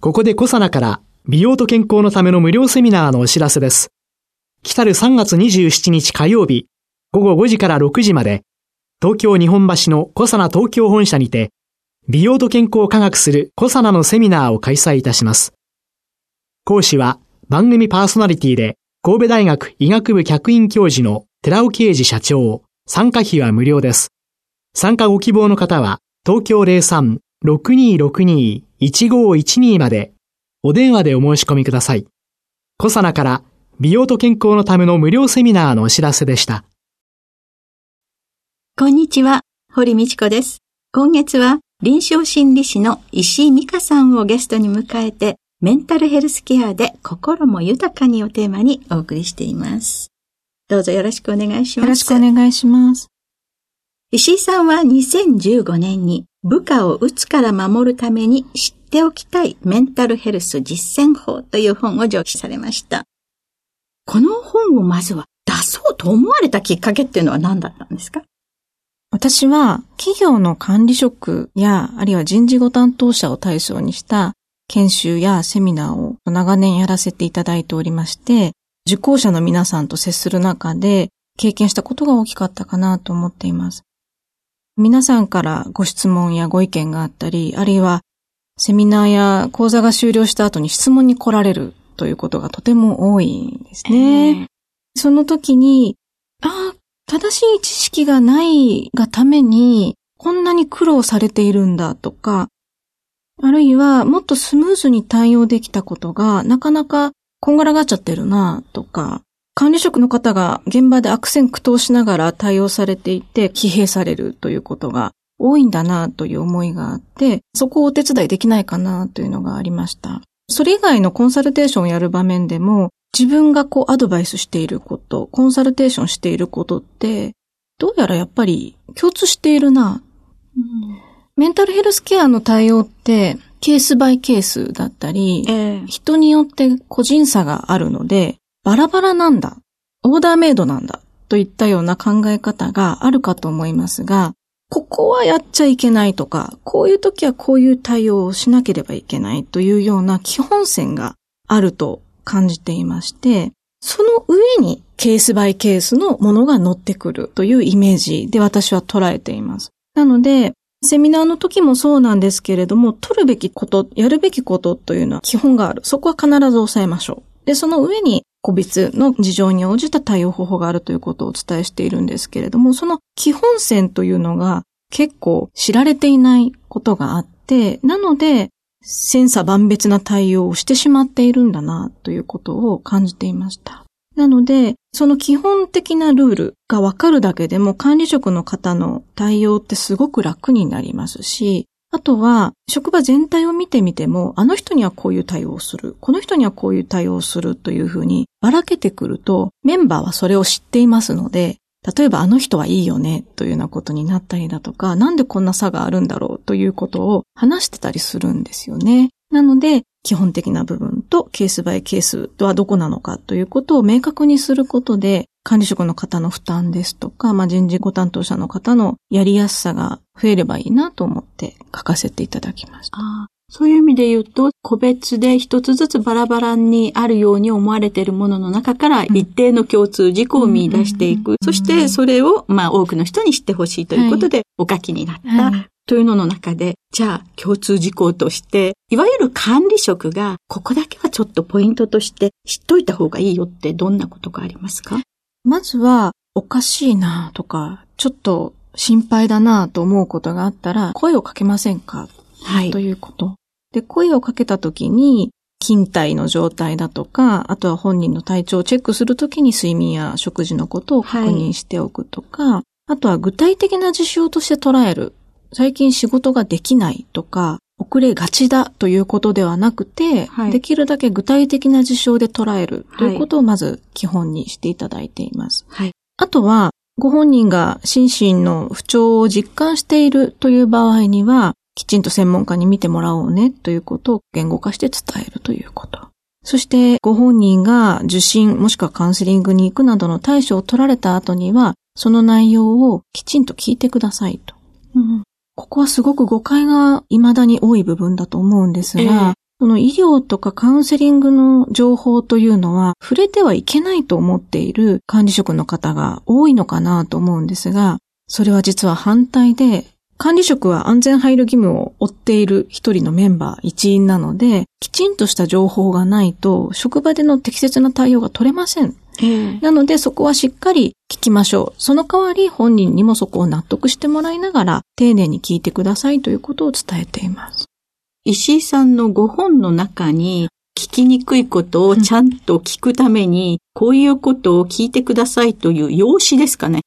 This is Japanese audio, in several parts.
ここでコサナから美容と健康のための無料セミナーのお知らせです来る3月27日火曜日午後5時から6時まで東京日本橋のコサナ東京本社にて美容と健康科学するコサナのセミナーを開催いたします講師は番組パーソナリティで神戸大学医学部客員教授の寺尾啓治社長。参加費は無料です。参加ご希望の方は、東京03-6262 03-6262-1512まで、お電話でお申し込みください。コサナから美容と健康のための無料セミナーのお知らせでした。こんにちは、堀道子です。今月は臨床心理士の石井美香さんをゲストに迎えて、メンタルヘルスケアで心も豊かにをテーマにお送りしています。どうぞよろしくお願いします。よろしくお願いします。石井さんは2015年に部下をうつから守るために知っておきたいメンタルヘルス実践法という本を上記されました。この本をまずは出そうと思われたきっかけっていうのは何だったんですか？私は企業の管理職や、あるいは人事ご担当者を対象にした研修やセミナーを長年やらせていただいておりまして、受講者の皆さんと接する中で経験したことが大きかったかなと思っています。皆さんからご質問やご意見があったり、あるいはセミナーや講座が終了した後に質問に来られるということがとても多いんですね。えー、その時に、ああ、正しい知識がないがためにこんなに苦労されているんだとか、あるいはもっとスムーズに対応できたことがなかなかこんがらがっちゃってるなとか、管理職の方が現場で悪戦苦闘しながら対応されていて疲弊されるということが多いんだなという思いがあって、そこをお手伝いできないかなというのがありました。それ以外のコンサルテーションをやる場面でも、自分がこうアドバイスしていること、コンサルテーションしていることって、どうやらやっぱり共通しているな。うん、メンタルヘルスケアの対応ってケースバイケースだったり、えー、人によって個人差があるので、バラバラなんだ、オーダーメイドなんだ、といったような考え方があるかと思いますが、ここはやっちゃいけないとか、こういう時はこういう対応をしなければいけないというような基本線があると感じていまして、その上にケースバイケースのものが乗ってくるというイメージで私は捉えています。なので、セミナーの時もそうなんですけれども、取るべきこと、やるべきことというのは基本がある。そこは必ず抑えましょう。で、その上に個別の事情に応じた対応方法があるということをお伝えしているんですけれども、その基本線というのが結構知られていないことがあって、なので、千差万別な対応をしてしまっているんだなということを感じていました。なので、その基本的なルールがわかるだけでも管理職の方の対応ってすごく楽になりますし、あとは、職場全体を見てみても、あの人にはこういう対応をする、この人にはこういう対応をするというふうにばらけてくると、メンバーはそれを知っていますので、例えばあの人はいいよねというようなことになったりだとか、なんでこんな差があるんだろうということを話してたりするんですよね。なので、基本的な部分とケースバイケースとはどこなのかということを明確にすることで、管理職の方の負担ですとか、まあ、人事ご担当者の方のやりやすさが増えればいいなと思って書かせていただきました。そういう意味で言うと、個別で一つずつバラバラにあるように思われているものの中から一定の共通事項を見出していく。そしてそれを、まあ多くの人に知ってほしいということでお書きになった。というのの中で、じゃあ共通事項として、いわゆる管理職がここだけはちょっとポイントとして知っといた方がいいよってどんなことがありますか？まずは、おかしいなとか、ちょっと心配だなと思うことがあったら、声をかけませんか？はい。ということ。で、声をかけたときに、勤怠の状態だとか、あとは本人の体調をチェックするときに睡眠や食事のことを確認しておくとか、はい、あとは具体的な事象として捉える。最近仕事ができないとか、遅れがちだということではなくて、はい、できるだけ具体的な事象で捉えるということをまず基本にしていただいています。はい、あとは、ご本人が心身の不調を実感しているという場合には、きちんと専門家に見てもらおうねということを言語化して伝えるということ。そして、ご本人が受診もしくはカウンセリングに行くなどの対処を取られた後には、その内容をきちんと聞いてくださいと。うん、ここはすごく誤解が未だに多い部分だと思うんですが、えー、その医療とかカウンセリングの情報というのは触れてはいけないと思っている管理職の方が多いのかなと思うんですが、それは実は反対で、管理職は安全配慮義務を負っている一人のメンバー一員なので、きちんとした情報がないと職場での適切な対応が取れません。なのでそこはしっかり聞きましょう。その代わり本人にもそこを納得してもらいながら丁寧に聞いてくださいということを伝えています。石井さんのご本の中に聞きにくいことをちゃんと聞くために、こういうことを聞いてくださいという用紙ですかね。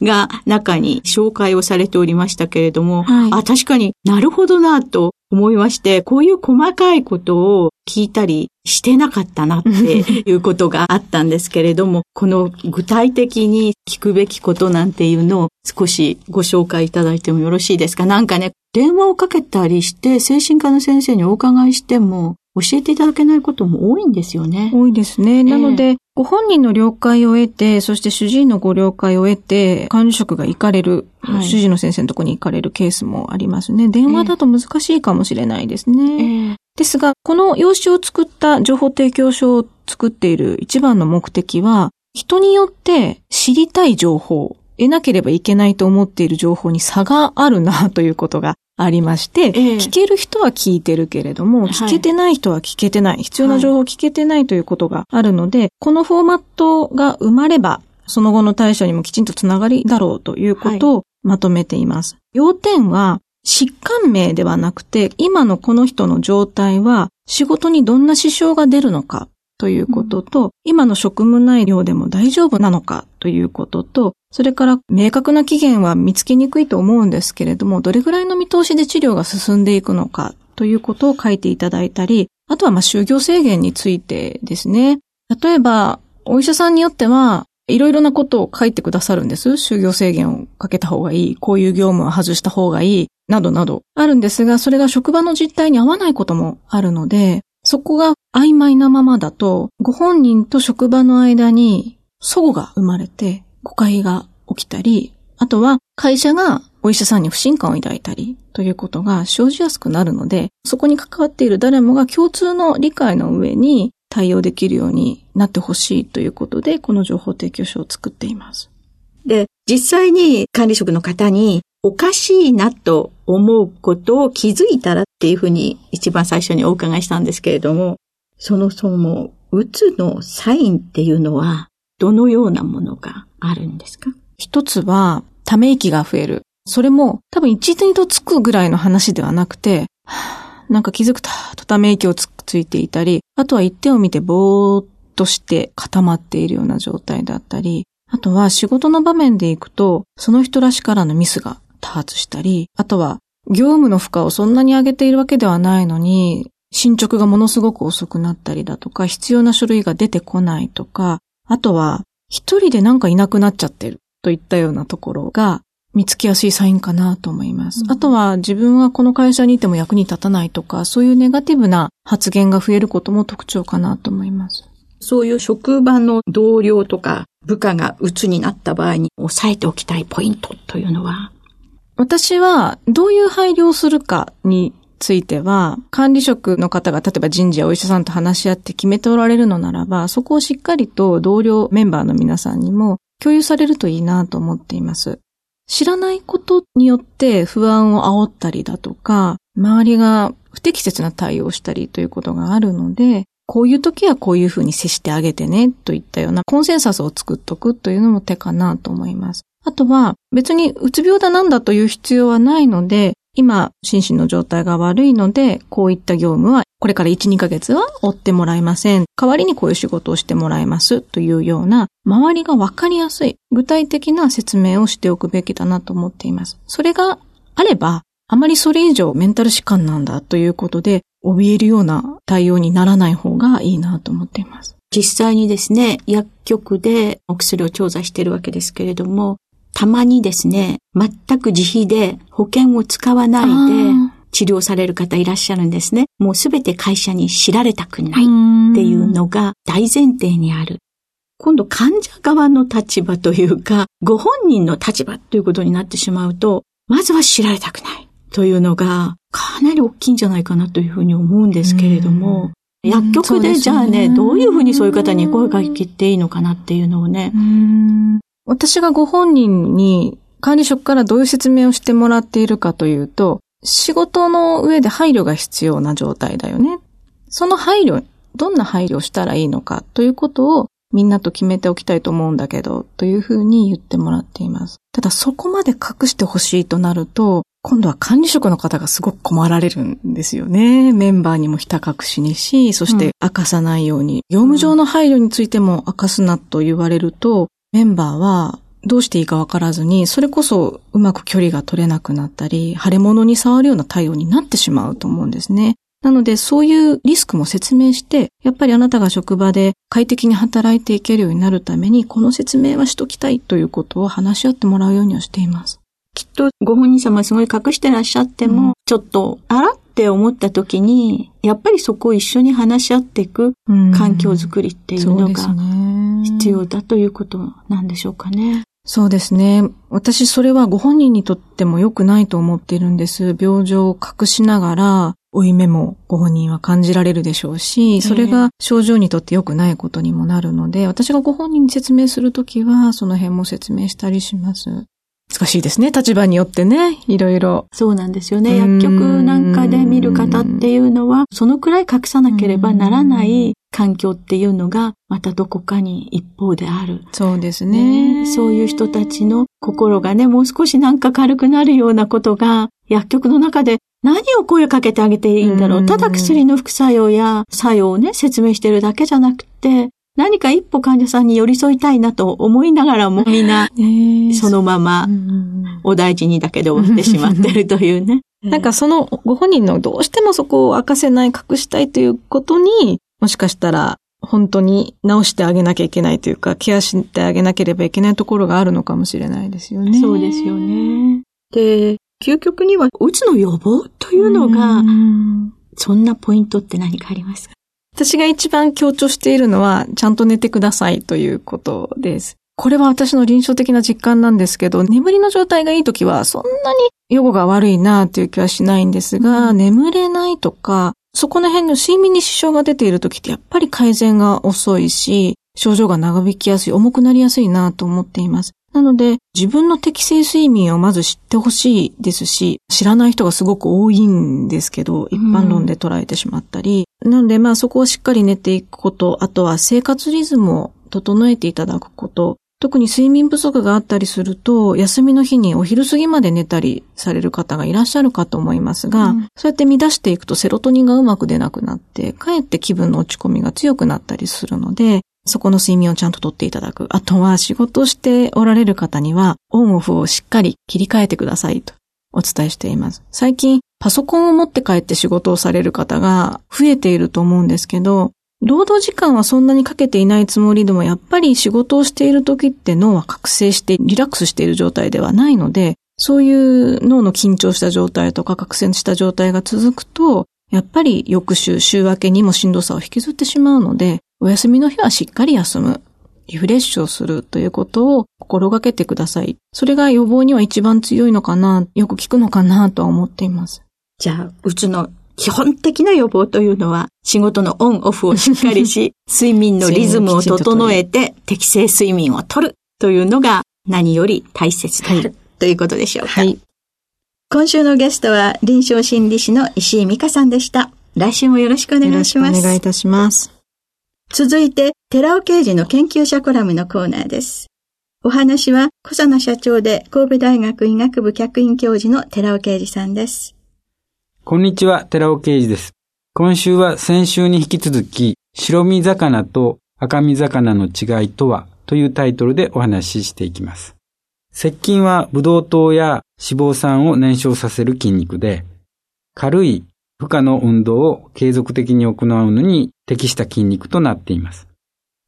が中に紹介をされておりましたけれども、はい、あ、確かになるほどなと思いまして、こういう細かいことを聞いたりしてなかったなっていうことがあったんですけれども、この具体的に聞くべきことなんていうのを少しご紹介いただいてもよろしいですか？なんかね、電話をかけたりして精神科の先生にお伺いしても、教えていただけないことも多いんですよね。多いですね。なので、ご本人の了解を得て、そして主治医のご了解を得て、管理職が行かれる、はい、主治医の先生のところに行かれるケースもありますね。電話だと難しいかもしれないですね。えー、ですが、この用紙を作った情報提供書を作っている一番の目的は、人によって知りたい情報、得なければいけないと思っている情報に差があるなということがありまして、えー、聞ける人は聞いてるけれども、聞けてない人は聞けてない、必要な情報を聞けてないということがあるので、はい、このフォーマットが生まれば、その後の対処にもきちんとつながりだろうということをまとめています。はい、要点は、疾患名ではなくて、今のこの人の状態は、仕事にどんな支障が出るのか、ということと、うん、今の職務内容でも大丈夫なのかということと、それから明確な期限は見つけにくいと思うんですけれども、どれぐらいの見通しで治療が進んでいくのかということを書いていただいたり、あとはまあ就業制限についてですね。例えば、お医者さんによっては、いろいろなことを書いてくださるんです。就業制限をかけた方がいい、こういう業務を外した方がいい、などなどあるんですが、それが職場の実態に合わないこともあるので、そこが曖昧なままだと、ご本人と職場の間に齟齬が生まれて誤解が起きたり、あとは会社がお医者さんに不信感を抱いたりということが生じやすくなるので、そこに関わっている誰もが共通の理解の上に対応できるようになってほしいということで、この情報提供書を作っています。で、実際に管理職の方におかしいなと思うことを気づいたらっていうふうに一番最初にお伺いしたんですけれども、そもそも、うつのサインっていうのは、どのようなものがあるんですか？一つは、ため息が増える。それも、多分一度つくぐらいの話ではなくて、なんか気づくと、とため息をつついていたり、あとは一点を見てぼーっとして固まっているような状態だったり、あとは仕事の場面で行くと、その人らしからのミスが多発したり、あとは業務の負荷をそんなに上げているわけではないのに、進捗がものすごく遅くなったりだとか、必要な書類が出てこないとか、あとは、一人でなんかいなくなっちゃってるといったようなところが見つけやすいサインかなと思います。うん、あとは自分はこの会社にいても役に立たないとか、そういうネガティブな発言が増えることも特徴かなと思います。そういう職場の同僚とか部下が鬱になった場合に押さえておきたいポイントというのは？私はどういう配慮をするかについては、管理職の方が例えば人事やお医者さんと話し合って決めておられるのならば、そこをしっかりと同僚メンバーの皆さんにも共有されるといいなと思っています。知らないことによって不安を煽ったりだとか、周りが不適切な対応をしたりということがあるので、こういう時はこういうふうに接してあげてねといったようなコンセンサスを作っとくというのも手かなと思います。あとは別にうつ病だなんだという必要はないので、今、心身の状態が悪いので、こういった業務は、これから1、2ヶ月は追ってもらえません。代わりにこういう仕事をしてもらいますというような、周りがわかりやすい、具体的な説明をしておくべきだなと思っています。それがあれば、あまりそれ以上メンタル疾患なんだということで、怯えるような対応にならない方がいいなと思っています。実際にですね、薬局でお薬を調査しているわけですけれども、たまにですね、全く自費で保険を使わないで治療される方いらっしゃるんですね。もうすべて会社に知られたくないっていうのが大前提にある。今度患者側の立場というか、ご本人の立場ということになってしまうと、まずは知られたくないというのがかなり大きいんじゃないかなというふうに思うんですけれども、薬局でじゃあね、どういうふうにそういう方に声かけていいのかなっていうのをね。私がご本人に管理職からどういう説明をしてもらっているかというと、仕事の上で配慮が必要な状態だよね。その配慮、どんな配慮をしたらいいのかということをみんなと決めておきたいと思うんだけど、というふうに言ってもらっています。ただそこまで隠してほしいとなると、今度は管理職の方がすごく困られるんですよね。メンバーにもひた隠しにし、そして明かさないように、うん、業務上の配慮についても明かすなと言われると、メンバーはどうしていいかわからずに、それこそうまく距離が取れなくなったり、腫れ物に触るような対応になってしまうと思うんですね。なので、そういうリスクも説明して、やっぱりあなたが職場で快適に働いていけるようになるために、この説明はしときたいということを話し合ってもらうようにはしています。きっとご本人様すごい隠してらっしゃっても、うん、ちょっと、あらって思った時に、やっぱりそこを一緒に話し合っていく環境づくりっていうのが必要だということなんでしょうかね。そうですね。私それはご本人にとっても良くないと思っているんです。病状を隠しながら、負い目もご本人は感じられるでしょうし、それが症状にとって良くないことにもなるので、私がご本人に説明するときは、その辺も説明したりします。難しいですね。立場によってね。いろいろ。そうなんですよね。薬局なんかで見る方っていうのは、そのくらい隠さなければならない環境っていうのが、またどこかに一方である。そうですね、ね、そういう人たちの心がね、もう少しなんか軽くなるようなことが、薬局の中で何を声かけてあげていいんだろう。ただ薬の副作用や作用をね、説明してるだけじゃなくて、何か一歩患者さんに寄り添いたいなと思いながらも、みんな、そのまま、お大事にだけで終わってしまってるというね。なんかそのご本人のどうしてもそこを明かせない、隠したいということに、もしかしたら本当に直してあげなきゃいけないというか、ケアしてあげなければいけないところがあるのかもしれないですよね。そうですよね。で、究極には、うつの予防というのが、そんなポイントって何かありますか？私が一番強調しているのは、ちゃんと寝てくださいということです。これは私の臨床的な実感なんですけど、眠りの状態がいい時はそんなに予後が悪いなという気はしないんですが、眠れないとか、そこの辺の睡眠に支障が出ている時ってやっぱり改善が遅いし、症状が長引きやすい、重くなりやすいなと思っています。なので、自分の適正睡眠をまず知ってほしいですし、知らない人がすごく多いんですけど、一般論で捉えてしまったり。うん、なので、まあそこをしっかり寝ていくこと、あとは生活リズムを整えていただくこと、特に睡眠不足があったりすると、休みの日にお昼過ぎまで寝たりされる方がいらっしゃるかと思いますが、うん、そうやって乱していくとセロトニンがうまく出なくなって、かえって気分の落ち込みが強くなったりするので、そこの睡眠をちゃんととっていただく。あとは仕事しておられる方には、オンオフをしっかり切り替えてくださいとお伝えしています。最近、パソコンを持って帰って仕事をされる方が増えていると思うんですけど、労働時間はそんなにかけていないつもりでも、やっぱり仕事をしている時って脳は覚醒してリラックスしている状態ではないので、そういう脳の緊張した状態とか覚醒した状態が続くと、やっぱり翌週、週明けにもしんどさを引きずってしまうので、お休みの日はしっかり休む。リフレッシュをするということを心がけてください。それが予防には一番強いのかな、よく聞くのかなとは思っています。じゃあ、うちの基本的な予防というのは、仕事のオンオフをしっかりし、睡眠のリズムを整えて適正睡眠をとるというのが何より大切である、はい、ということでしょうか。はい。今週のゲストは臨床心理士の石井美香さんでした。来週もよろしくお願いします。よろしくお願いいたします。続いて、寺尾刑事の研究者コラムのコーナーです。お話は、小佐野社長で神戸大学医学部客員教授の寺尾啓二さんです。こんにちは、寺尾啓二です。今週は先週に引き続き、白身魚と赤身魚の違いとはというタイトルでお話ししていきます。接筋はブドウ糖や脂肪酸を燃焼させる筋肉で、軽い負荷の運動を継続的に行うのに適した筋肉となっています。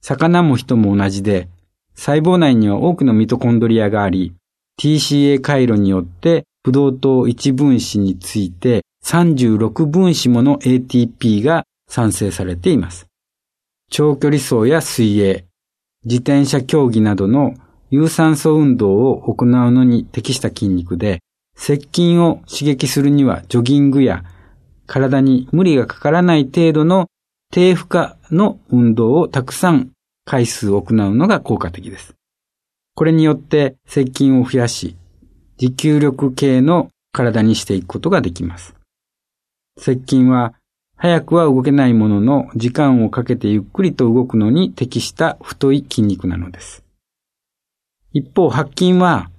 魚も人も同じで、細胞内には多くのミトコンドリアがあり、TCA 回路によってブドウ糖1分子について36分子もの ATP が産生されています。長距離走や水泳、自転車競技などの有酸素運動を行うのに適した筋肉で、接筋を刺激するにはジョギングや体に無理がかからない程度の低負荷の運動をたくさん回数行うのが効果的です。これによって接筋を増やし、持久力系の体にしていくことができます。接筋は早くは動けないものの時間をかけてゆっくりと動くのに適した太い筋肉なのです。一方、白筋は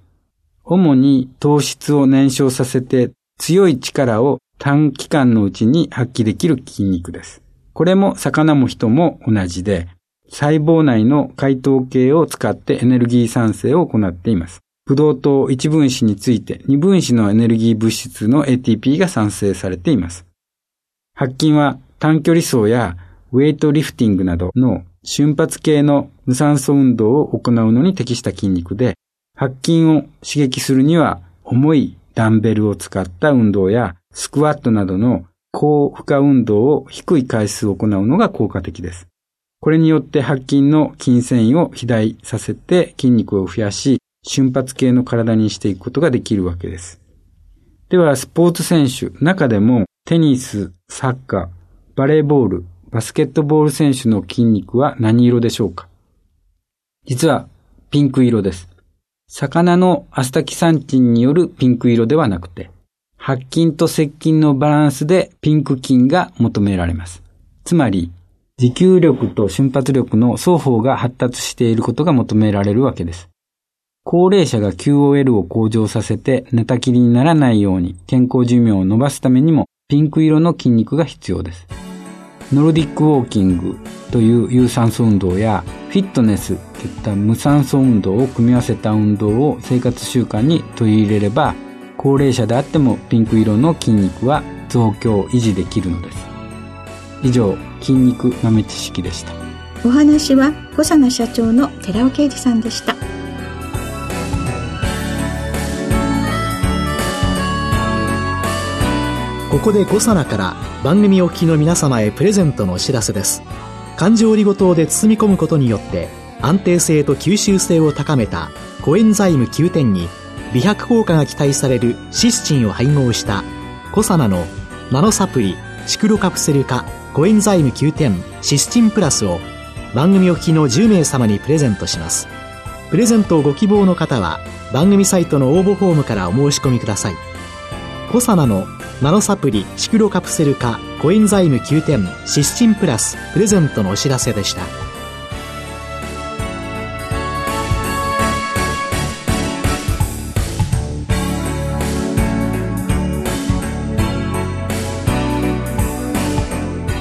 主に糖質を燃焼させて強い力を短期間のうちに発揮できる筋肉です。これも魚も人も同じで、細胞内の解糖系を使ってエネルギー産生を行っています。ブドウ糖1分子について2分子のエネルギー物質の ATP が産生されています。白筋は短距離走やウェイトリフティングなどの瞬発系の無酸素運動を行うのに適した筋肉で、白筋を刺激するには重いダンベルを使った運動やスクワットなどの高負荷運動を低い回数を行うのが効果的です。これによって白筋の筋繊維を肥大させて筋肉を増やし、瞬発系の体にしていくことができるわけです。では、スポーツ選手、中でもテニス、サッカー、バレーボール、バスケットボール選手の筋肉は何色でしょうか？実はピンク色です。魚のアスタキサンチンによるピンク色ではなくて、白筋と接筋のバランスでピンク筋が求められます。つまり、持久力と瞬発力の双方が発達していることが求められるわけです。高齢者が QOL を向上させて寝たきりにならないように健康寿命を伸ばすためにもピンク色の筋肉が必要です。ノルディックウォーキングという有酸素運動やフィットネスといった無酸素運動を組み合わせた運動を生活習慣に取り入れれば高齢者であってもピンク色の筋肉は増強維持できるのです。以上筋肉豆知識でした。お話は小佐奈社長の寺尾啓二さんでした。ここで5皿から番組お聞きの皆様へプレゼントのお知らせです。環状オリゴ糖で包み込むことによって安定性と吸収性を高めたコエンザイム9点に美白効果が期待されるシスチンを配合したコサナのナノサプリシクロカプセル化コエンザイム9点シスチンプラスを番組お聞きの10名様にプレゼントします。プレゼントをご希望の方は番組サイトの応募フォームからお申し込みください。コサナのナノサプリシクロカプセル化コエンザイム9点シスチンプラスプレゼントのお知らせでした